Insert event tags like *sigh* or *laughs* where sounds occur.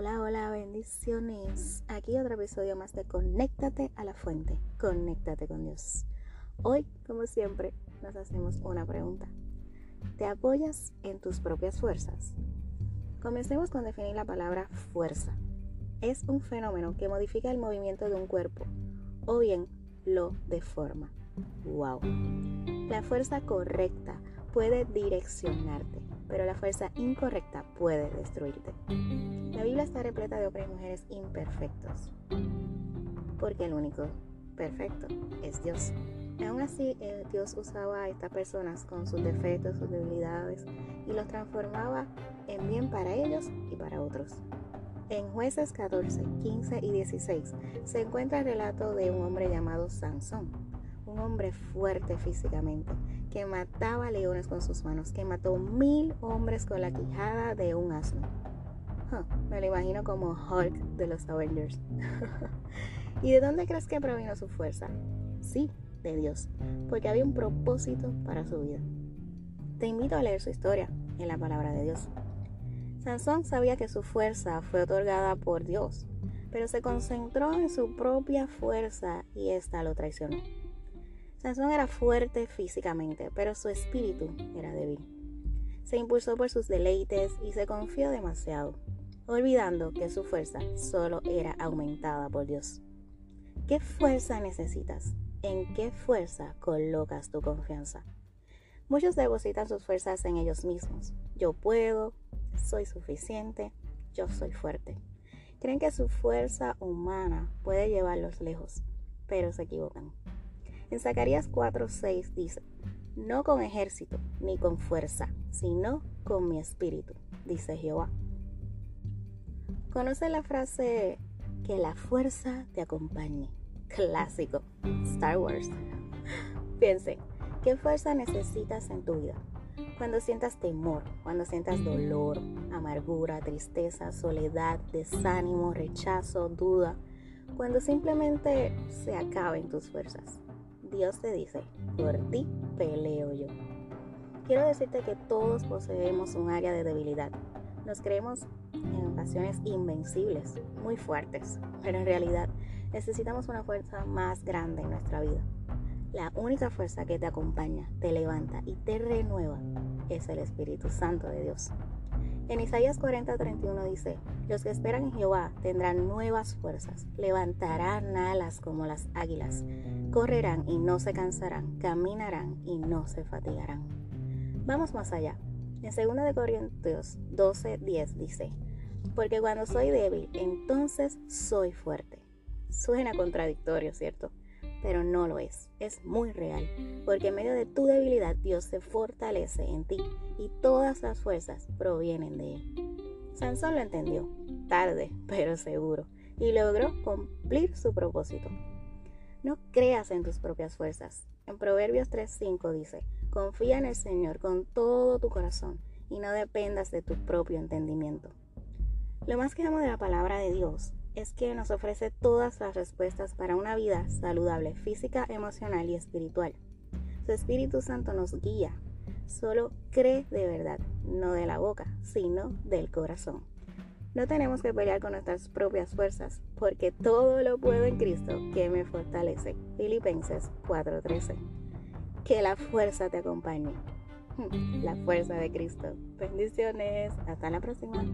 Hola, hola, bendiciones. Aquí otro episodio más de Conéctate a la fuente. Conéctate con Dios. Hoy, como siempre, nos hacemos una pregunta. ¿Te apoyas en tus propias fuerzas? Comencemos con definir la palabra fuerza. Es un fenómeno que modifica el movimiento de un cuerpo o bien lo deforma. ¡Wow! La fuerza correcta puede direccionarte, pero la fuerza incorrecta puede destruirte. La Biblia está repleta de hombres y mujeres imperfectos, porque el único perfecto es Dios. Aún así, eh, Dios usaba a estas personas con sus defectos, sus debilidades, y los transformaba en bien para ellos y para otros. En jueces 14, 15 y 16 se encuentra el relato de un hombre llamado Sansón, un hombre fuerte físicamente, que mataba leones con sus manos, que mató mil hombres con la quijada de un asno. me lo imagino como Hulk de los Avengers. *laughs* ¿Y de dónde crees que provino su fuerza? Sí, de Dios, porque había un propósito para su vida. Te invito a leer su historia en la palabra de Dios. Sansón sabía que su fuerza fue otorgada por Dios, pero se concentró en su propia fuerza y ésta lo traicionó. Sansón era fuerte físicamente, pero su espíritu era débil. Se impulsó por sus deleites y se confió demasiado, olvidando que su fuerza solo era aumentada por Dios. ¿Qué fuerza necesitas? ¿En qué fuerza colocas tu confianza? Muchos depositan sus fuerzas en ellos mismos. Yo puedo, soy suficiente, yo soy fuerte. Creen que su fuerza humana puede llevarlos lejos, pero se equivocan. En Zacarías 4:6 dice, no con ejército ni con fuerza, sino con mi espíritu, dice Jehová. ¿Conoce la frase que la fuerza te acompañe? Clásico, Star Wars. Piense, ¿qué fuerza necesitas en tu vida? Cuando sientas temor, cuando sientas dolor, amargura, tristeza, soledad, desánimo, rechazo, duda, cuando simplemente se acaben tus fuerzas. Dios te dice, por ti peleo yo. Quiero decirte que todos poseemos un área de debilidad. Nos creemos en ocasiones invencibles, muy fuertes, pero en realidad necesitamos una fuerza más grande en nuestra vida. La única fuerza que te acompaña, te levanta y te renueva es el Espíritu Santo de Dios. En Isaías 40:31 dice, los que esperan en Jehová tendrán nuevas fuerzas, levantarán alas como las águilas, correrán y no se cansarán, caminarán y no se fatigarán. Vamos más allá. En 2 de Corintios 12:10 dice, porque cuando soy débil, entonces soy fuerte. Suena contradictorio, ¿cierto? Pero no lo es. Es muy real, porque en medio de tu debilidad Dios se fortalece en ti y todas las fuerzas provienen de Él. Sansón lo entendió, tarde, *laughs* pero seguro, y logró cumplir su propósito. No creas en tus propias fuerzas. En Proverbios 3:5 dice, confía en el Señor con todo tu corazón y no dependas de tu propio entendimiento. Lo más que amo de la palabra de Dios es que nos ofrece todas las respuestas para una vida saludable física, emocional y espiritual. Su Espíritu Santo nos guía. Solo cree de verdad, no de la boca, sino del corazón. No tenemos que pelear con nuestras propias fuerzas, porque todo lo puedo en Cristo que me fortalece. Filipenses 4:13. Que la fuerza te acompañe. *laughs* La fuerza de Cristo. Bendiciones. Hasta la próxima.